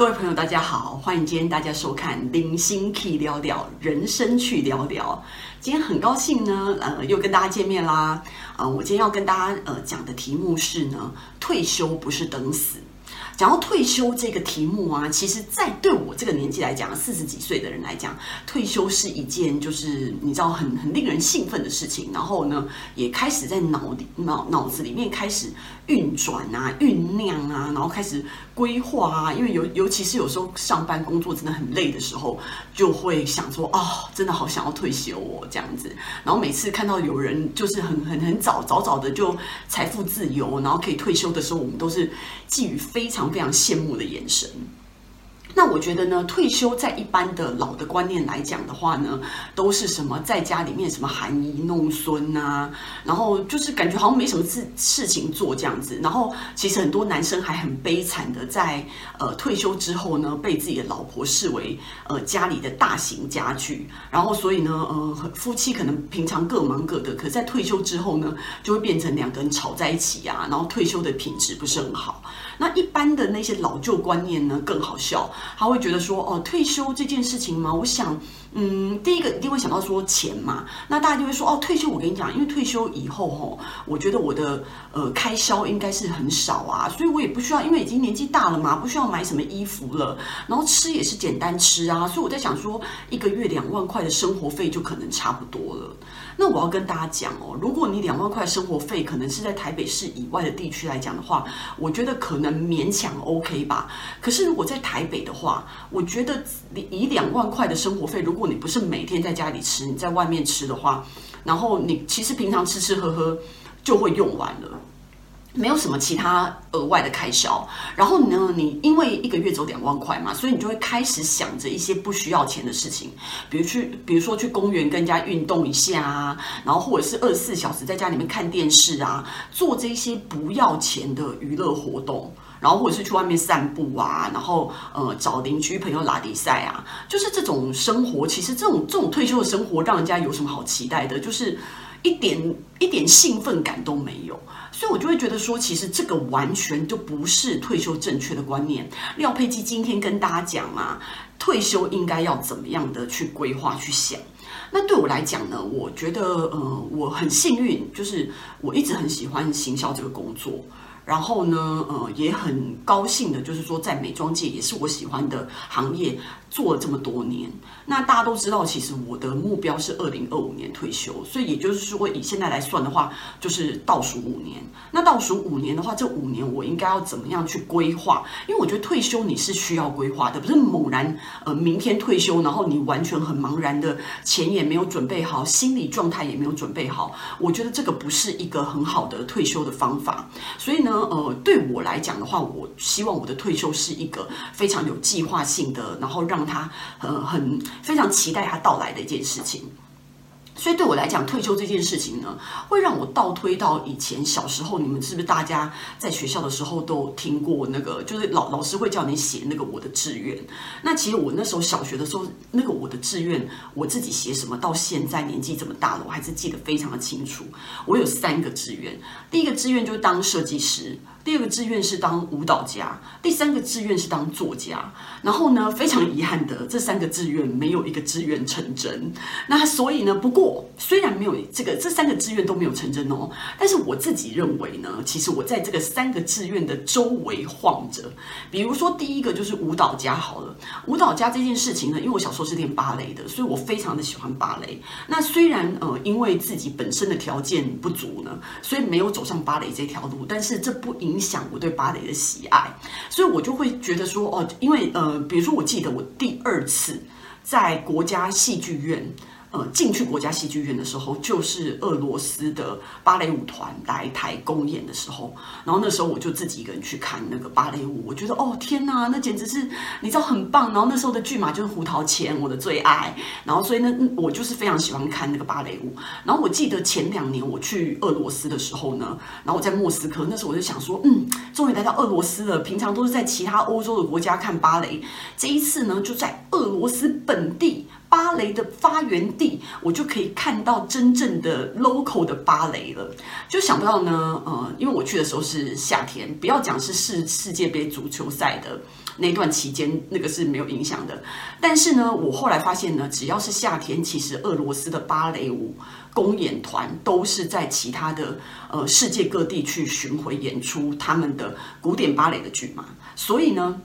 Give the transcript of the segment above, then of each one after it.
各位朋友，大家好，欢迎今天大家收看《零星 Key 聊聊人生去聊聊》。今天很高兴呢，呃，又跟大家见面啦。呃，我今天要跟大家呃讲的题目是呢，退休不是等死。讲到退休这个题目啊，其实，在对我这个年纪来讲，四十几岁的人来讲，退休是一件就是你知道很很令人兴奋的事情。然后呢，也开始在脑里脑脑子里面开始运转啊、酝酿啊，然后开始规划啊。因为尤尤其是有时候上班工作真的很累的时候，就会想说哦，真的好想要退休哦这样子。然后每次看到有人就是很很很早早早的就财富自由，然后可以退休的时候，我们都是寄予非常。非常羡慕的眼神。那我觉得呢，退休在一般的老的观念来讲的话呢，都是什么在家里面什么含饴弄孙啊，然后就是感觉好像没什么事事情做这样子。然后其实很多男生还很悲惨的在呃退休之后呢，被自己的老婆视为呃家里的大型家具。然后所以呢，呃夫妻可能平常各忙各的，可在退休之后呢，就会变成两个人吵在一起啊，然后退休的品质不是很好。那一般的那些老旧观念呢，更好笑，他会觉得说，哦，退休这件事情嘛，我想，嗯，第一个一定会想到说钱嘛，那大家就会说，哦，退休，我跟你讲，因为退休以后，吼，我觉得我的呃开销应该是很少啊，所以我也不需要，因为已经年纪大了嘛，不需要买什么衣服了，然后吃也是简单吃啊，所以我在想说，一个月两万块的生活费就可能差不多了。那我要跟大家讲哦，如果你两万块生活费可能是在台北市以外的地区来讲的话，我觉得可能勉强 OK 吧。可是如果在台北的话，我觉得你以两万块的生活费，如果你不是每天在家里吃，你在外面吃的话，然后你其实平常吃吃喝喝就会用完了。没有什么其他额外的开销，然后呢，你因为一个月只有两万块嘛，所以你就会开始想着一些不需要钱的事情，比如去，比如说去公园跟人家运动一下啊，然后或者是二十四小时在家里面看电视啊，做这些不要钱的娱乐活动，然后或者是去外面散步啊，然后呃找邻居朋友拉迪赛啊，就是这种生活，其实这种这种退休的生活，让人家有什么好期待的？就是。一点一点兴奋感都没有，所以我就会觉得说，其实这个完全就不是退休正确的观念。廖佩基今天跟大家讲嘛，退休应该要怎么样的去规划去想。那对我来讲呢，我觉得呃我很幸运，就是我一直很喜欢行销这个工作。然后呢，呃，也很高兴的，就是说在美妆界也是我喜欢的行业，做了这么多年。那大家都知道，其实我的目标是二零二五年退休，所以也就是说，以现在来算的话，就是倒数五年。那倒数五年的话，这五年我应该要怎么样去规划？因为我觉得退休你是需要规划的，不是猛然呃明天退休，然后你完全很茫然的，钱也没有准备好，心理状态也没有准备好。我觉得这个不是一个很好的退休的方法。所以呢。呃，对我来讲的话，我希望我的退休是一个非常有计划性的，然后让他呃很非常期待他到来的一件事情。所以对我来讲，退休这件事情呢，会让我倒推到以前小时候。你们是不是大家在学校的时候都听过那个？就是老老师会叫你写那个我的志愿。那其实我那时候小学的时候，那个我的志愿，我自己写什么，到现在年纪这么大了，我还是记得非常的清楚。我有三个志愿，第一个志愿就是当设计师。第二个志愿是当舞蹈家，第三个志愿是当作家。然后呢，非常遗憾的，这三个志愿没有一个志愿成真。那所以呢，不过虽然没有这个，这三个志愿都没有成真哦，但是我自己认为呢，其实我在这个三个志愿的周围晃着。比如说，第一个就是舞蹈家好了。舞蹈家这件事情呢，因为我小时候是练芭蕾的，所以我非常的喜欢芭蕾。那虽然呃，因为自己本身的条件不足呢，所以没有走上芭蕾这条路，但是这不影响我对芭蕾的喜爱，所以我就会觉得说，哦，因为呃，比如说，我记得我第二次在国家戏剧院。呃，进去国家戏剧院的时候，就是俄罗斯的芭蕾舞团来台公演的时候，然后那时候我就自己一个人去看那个芭蕾舞，我觉得哦天哪，那简直是你知道很棒。然后那时候的剧码就是胡桃钳，我的最爱。然后所以呢，我就是非常喜欢看那个芭蕾舞。然后我记得前两年我去俄罗斯的时候呢，然后我在莫斯科，那时候我就想说，嗯，终于来到俄罗斯了。平常都是在其他欧洲的国家看芭蕾，这一次呢，就在俄罗斯本地。芭蕾的发源地，我就可以看到真正的 local 的芭蕾了。就想不到呢，呃，因为我去的时候是夏天，不要讲是世世界杯足球赛的那段期间那个是没有影响的。但是呢，我后来发现呢，只要是夏天，其实俄罗斯的芭蕾舞公演团都是在其他的呃世界各地去巡回演出他们的古典芭蕾的剧嘛，所以呢。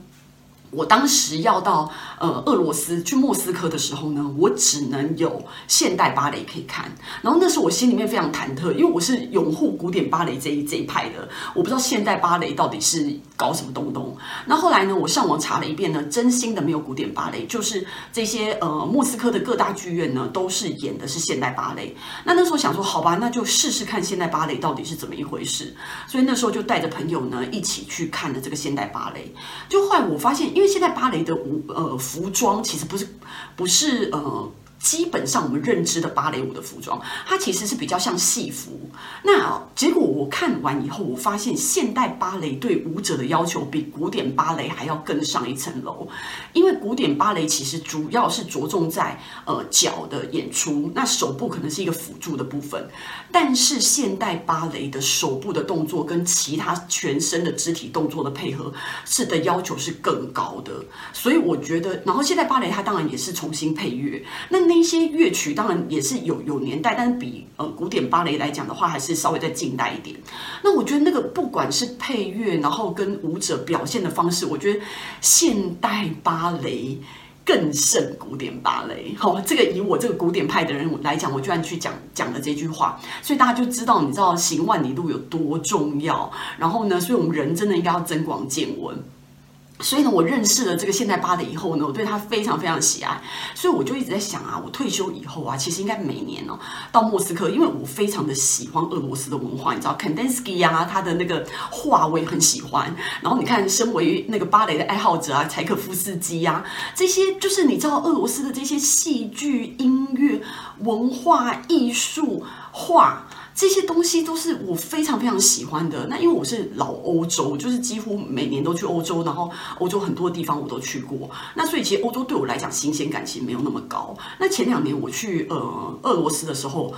我当时要到呃俄罗斯去莫斯科的时候呢，我只能有现代芭蕾可以看。然后那时候我心里面非常忐忑，因为我是拥护古典芭蕾这一这一派的，我不知道现代芭蕾到底是搞什么东东。那后来呢，我上网查了一遍呢，真心的没有古典芭蕾，就是这些呃莫斯科的各大剧院呢都是演的是现代芭蕾。那那时候想说，好吧，那就试试看现代芭蕾到底是怎么一回事。所以那时候就带着朋友呢一起去看了这个现代芭蕾。就后来我发现，因为现在芭蕾的舞呃服装其实不是不是呃。基本上我们认知的芭蕾舞的服装，它其实是比较像戏服。那结果我看完以后，我发现现代芭蕾对舞者的要求比古典芭蕾还要更上一层楼。因为古典芭蕾其实主要是着重在呃脚的演出，那手部可能是一个辅助的部分。但是现代芭蕾的手部的动作跟其他全身的肢体动作的配合，是的要求是更高的。所以我觉得，然后现代芭蕾它当然也是重新配乐。那那。些乐曲当然也是有有年代，但是比呃古典芭蕾来讲的话，还是稍微再近代一点。那我觉得那个不管是配乐，然后跟舞者表现的方式，我觉得现代芭蕾更胜古典芭蕾。好，这个以我这个古典派的人来讲，我居然去讲讲了这句话，所以大家就知道，你知道行万里路有多重要。然后呢，所以我们人真的应该要增广见闻。所以呢，我认识了这个现代芭蕾以后呢，我对它非常非常喜爱。所以我就一直在想啊，我退休以后啊，其实应该每年哦到莫斯科，因为我非常的喜欢俄罗斯的文化，你知道，Kandinsky 呀，他的那个画我也很喜欢。然后你看，身为那个芭蕾的爱好者啊，柴可夫斯基呀，这些就是你知道俄罗斯的这些戏剧、音乐、文化、艺术、画。这些东西都是我非常非常喜欢的。那因为我是老欧洲，就是几乎每年都去欧洲，然后欧洲很多地方我都去过。那所以其实欧洲对我来讲新鲜感其实没有那么高。那前两年我去呃俄罗斯的时候。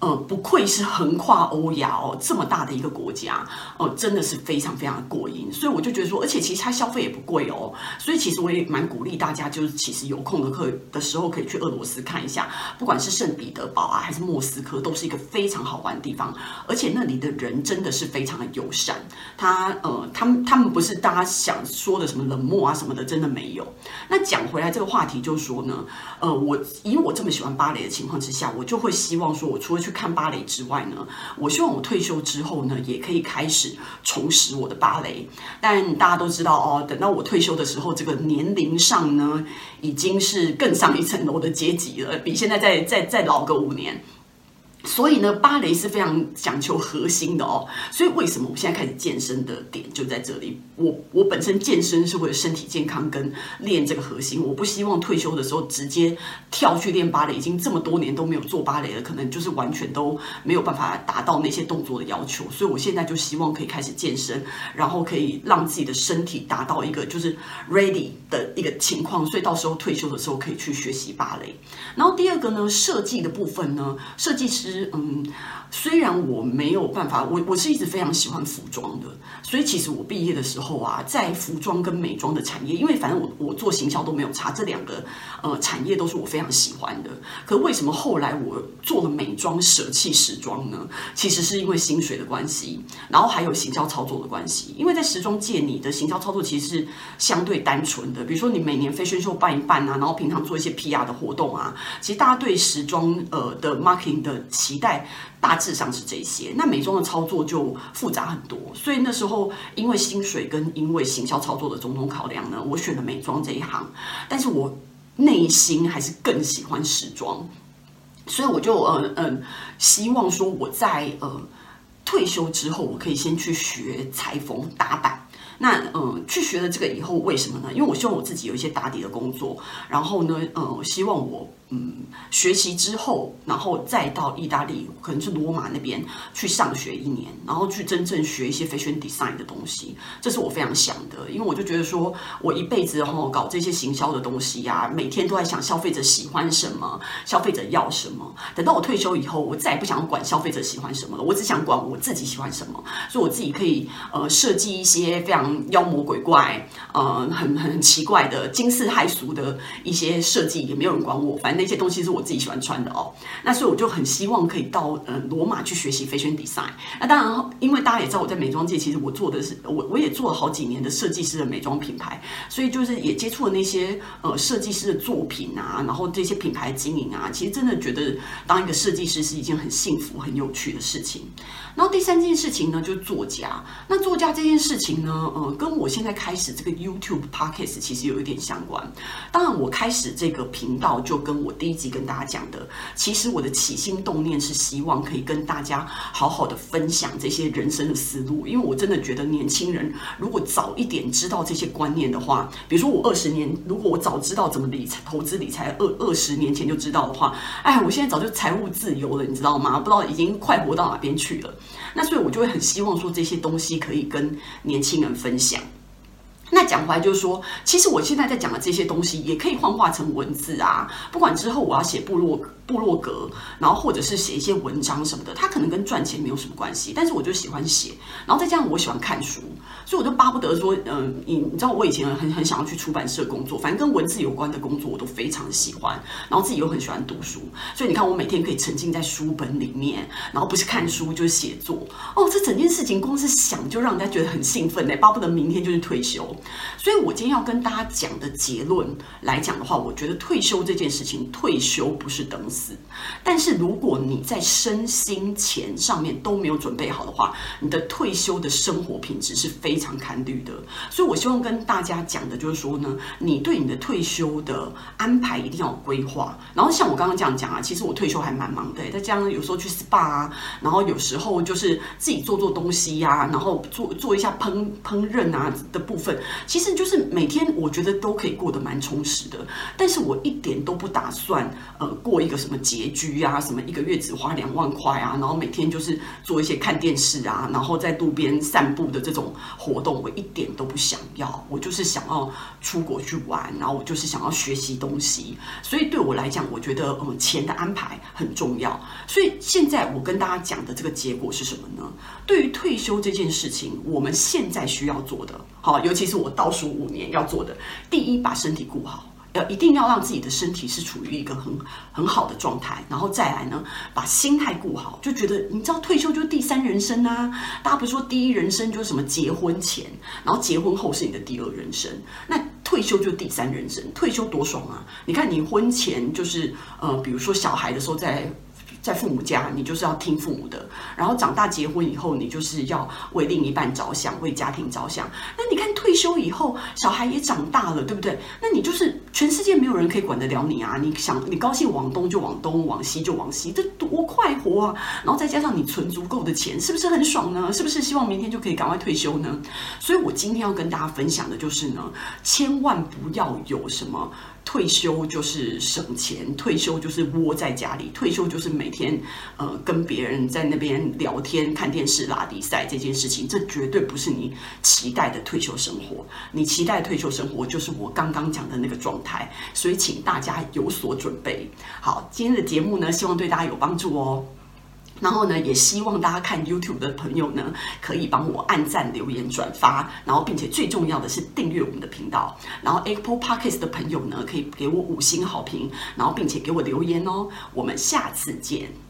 呃，不愧是横跨欧亚哦，这么大的一个国家哦，真的是非常非常的过瘾。所以我就觉得说，而且其实它消费也不贵哦，所以其实我也蛮鼓励大家，就是其实有空的课的时候可以去俄罗斯看一下，不管是圣彼得堡啊，还是莫斯科，都是一个非常好玩的地方。而且那里的人真的是非常的友善，他呃，他们他们不是大家想说的什么冷漠啊什么的，真的没有。那讲回来这个话题，就是说呢，呃，我以我这么喜欢芭蕾的情况之下，我就会希望说，我除了去去看芭蕾之外呢，我希望我退休之后呢，也可以开始重拾我的芭蕾。但大家都知道哦，等到我退休的时候，这个年龄上呢，已经是更上一层楼的阶级了，比现在再再再老个五年。所以呢，芭蕾是非常讲求核心的哦。所以为什么我现在开始健身的点就在这里？我我本身健身是为了身体健康跟练这个核心。我不希望退休的时候直接跳去练芭蕾。已经这么多年都没有做芭蕾了，可能就是完全都没有办法达到那些动作的要求。所以我现在就希望可以开始健身，然后可以让自己的身体达到一个就是 ready 的一个情况。所以到时候退休的时候可以去学习芭蕾。然后第二个呢，设计的部分呢，设计师。嗯，虽然我没有办法，我我是一直非常喜欢服装的，所以其实我毕业的时候啊，在服装跟美妆的产业，因为反正我我做行销都没有差，这两个呃产业都是我非常喜欢的。可为什么后来我做了美妆舍弃时装呢？其实是因为薪水的关系，然后还有行销操作的关系。因为在时装界，你的行销操作其实是相对单纯的，比如说你每年非宣秀办一办啊，然后平常做一些 PR 的活动啊，其实大家对时装呃的 marketing 的。期待大致上是这些，那美妆的操作就复杂很多，所以那时候因为薪水跟因为行销操作的种种考量呢，我选了美妆这一行，但是我内心还是更喜欢时装，所以我就嗯嗯希望说我在呃退休之后，我可以先去学裁缝打版。那嗯，去学了这个以后，为什么呢？因为我希望我自己有一些打底的工作，然后呢，呃，希望我嗯，学习之后，然后再到意大利，可能是罗马那边去上学一年，然后去真正学一些 fashion design 的东西，这是我非常想的，因为我就觉得说，我一辈子哈搞这些行销的东西呀、啊，每天都在想消费者喜欢什么，消费者要什么。等到我退休以后，我再也不想管消费者喜欢什么了，我只想管我自己喜欢什么，所以我自己可以呃设计一些非常妖魔鬼怪，呃很很奇怪的惊世骇俗的一些设计，也没有人管我，反正。那些东西是我自己喜欢穿的哦，那所以我就很希望可以到呃罗马去学习 fashion design。那当然，因为大家也知道我在美妆界，其实我做的是我我也做了好几年的设计师的美妆品牌，所以就是也接触了那些呃设计师的作品啊，然后这些品牌经营啊，其实真的觉得当一个设计师是一件很幸福、很有趣的事情。然后第三件事情呢，就是作家。那作家这件事情呢，呃，跟我现在开始这个 YouTube Podcast 其实有一点相关。当然，我开始这个频道就跟我第一集跟大家讲的，其实我的起心动念是希望可以跟大家好好的分享这些人生的思路。因为我真的觉得年轻人如果早一点知道这些观念的话，比如说我二十年，如果我早知道怎么理财、投资理财，二二十年前就知道的话，哎，我现在早就财务自由了，你知道吗？不知道已经快活到哪边去了。那所以，我就会很希望说这些东西可以跟年轻人分享。那讲回来就是说，其实我现在在讲的这些东西也可以幻化成文字啊。不管之后我要写部落部落格，然后或者是写一些文章什么的，它可能跟赚钱没有什么关系。但是我就喜欢写，然后再加上我喜欢看书，所以我就巴不得说，嗯、你你知道我以前很很想要去出版社工作，反正跟文字有关的工作我都非常喜欢。然后自己又很喜欢读书，所以你看我每天可以沉浸在书本里面，然后不是看书就是写作。哦，这整件事情光是想就让人家觉得很兴奋嘞，巴不得明天就是退休。所以，我今天要跟大家讲的结论来讲的话，我觉得退休这件事情，退休不是等死。但是，如果你在身心钱上面都没有准备好的话，你的退休的生活品质是非常堪虑的。所以我希望跟大家讲的就是说呢，你对你的退休的安排一定要有规划。然后，像我刚刚这样讲啊，其实我退休还蛮忙的，再加上有时候去 SPA 啊，然后有时候就是自己做做东西呀、然后做做一下烹烹饪啊的部分。其实就是每天，我觉得都可以过得蛮充实的，但是我一点都不打算呃过一个什什么拮据啊，什么一个月只花两万块啊，然后每天就是做一些看电视啊，然后在路边散步的这种活动，我一点都不想要。我就是想要出国去玩，然后我就是想要学习东西。所以对我来讲，我觉得嗯钱的安排很重要。所以现在我跟大家讲的这个结果是什么呢？对于退休这件事情，我们现在需要做的。好，尤其是我倒数五年要做的，第一，把身体顾好，一定要让自己的身体是处于一个很很好的状态，然后再来呢，把心态顾好，就觉得你知道退休就是第三人生呐，大家不是说第一人生就是什么结婚前，然后结婚后是你的第二人生，那退休就是第三人生，退休多爽啊！你看你婚前就是呃，比如说小孩的时候在。在父母家，你就是要听父母的；然后长大结婚以后，你就是要为另一半着想，为家庭着想。那你看退休以后，小孩也长大了，对不对？那你就是全世界没有人可以管得了你啊！你想，你高兴往东就往东，往西就往西，这多快活啊！然后再加上你存足够的钱，是不是很爽呢？是不是希望明天就可以赶快退休呢？所以我今天要跟大家分享的就是呢，千万不要有什么。退休就是省钱，退休就是窝在家里，退休就是每天呃跟别人在那边聊天、看电视、拉比赛这件事情，这绝对不是你期待的退休生活。你期待退休生活就是我刚刚讲的那个状态，所以请大家有所准备。好，今天的节目呢，希望对大家有帮助哦。然后呢，也希望大家看 YouTube 的朋友呢，可以帮我按赞、留言、转发，然后并且最重要的是订阅我们的频道。然后 Apple Podcast 的朋友呢，可以给我五星好评，然后并且给我留言哦。我们下次见。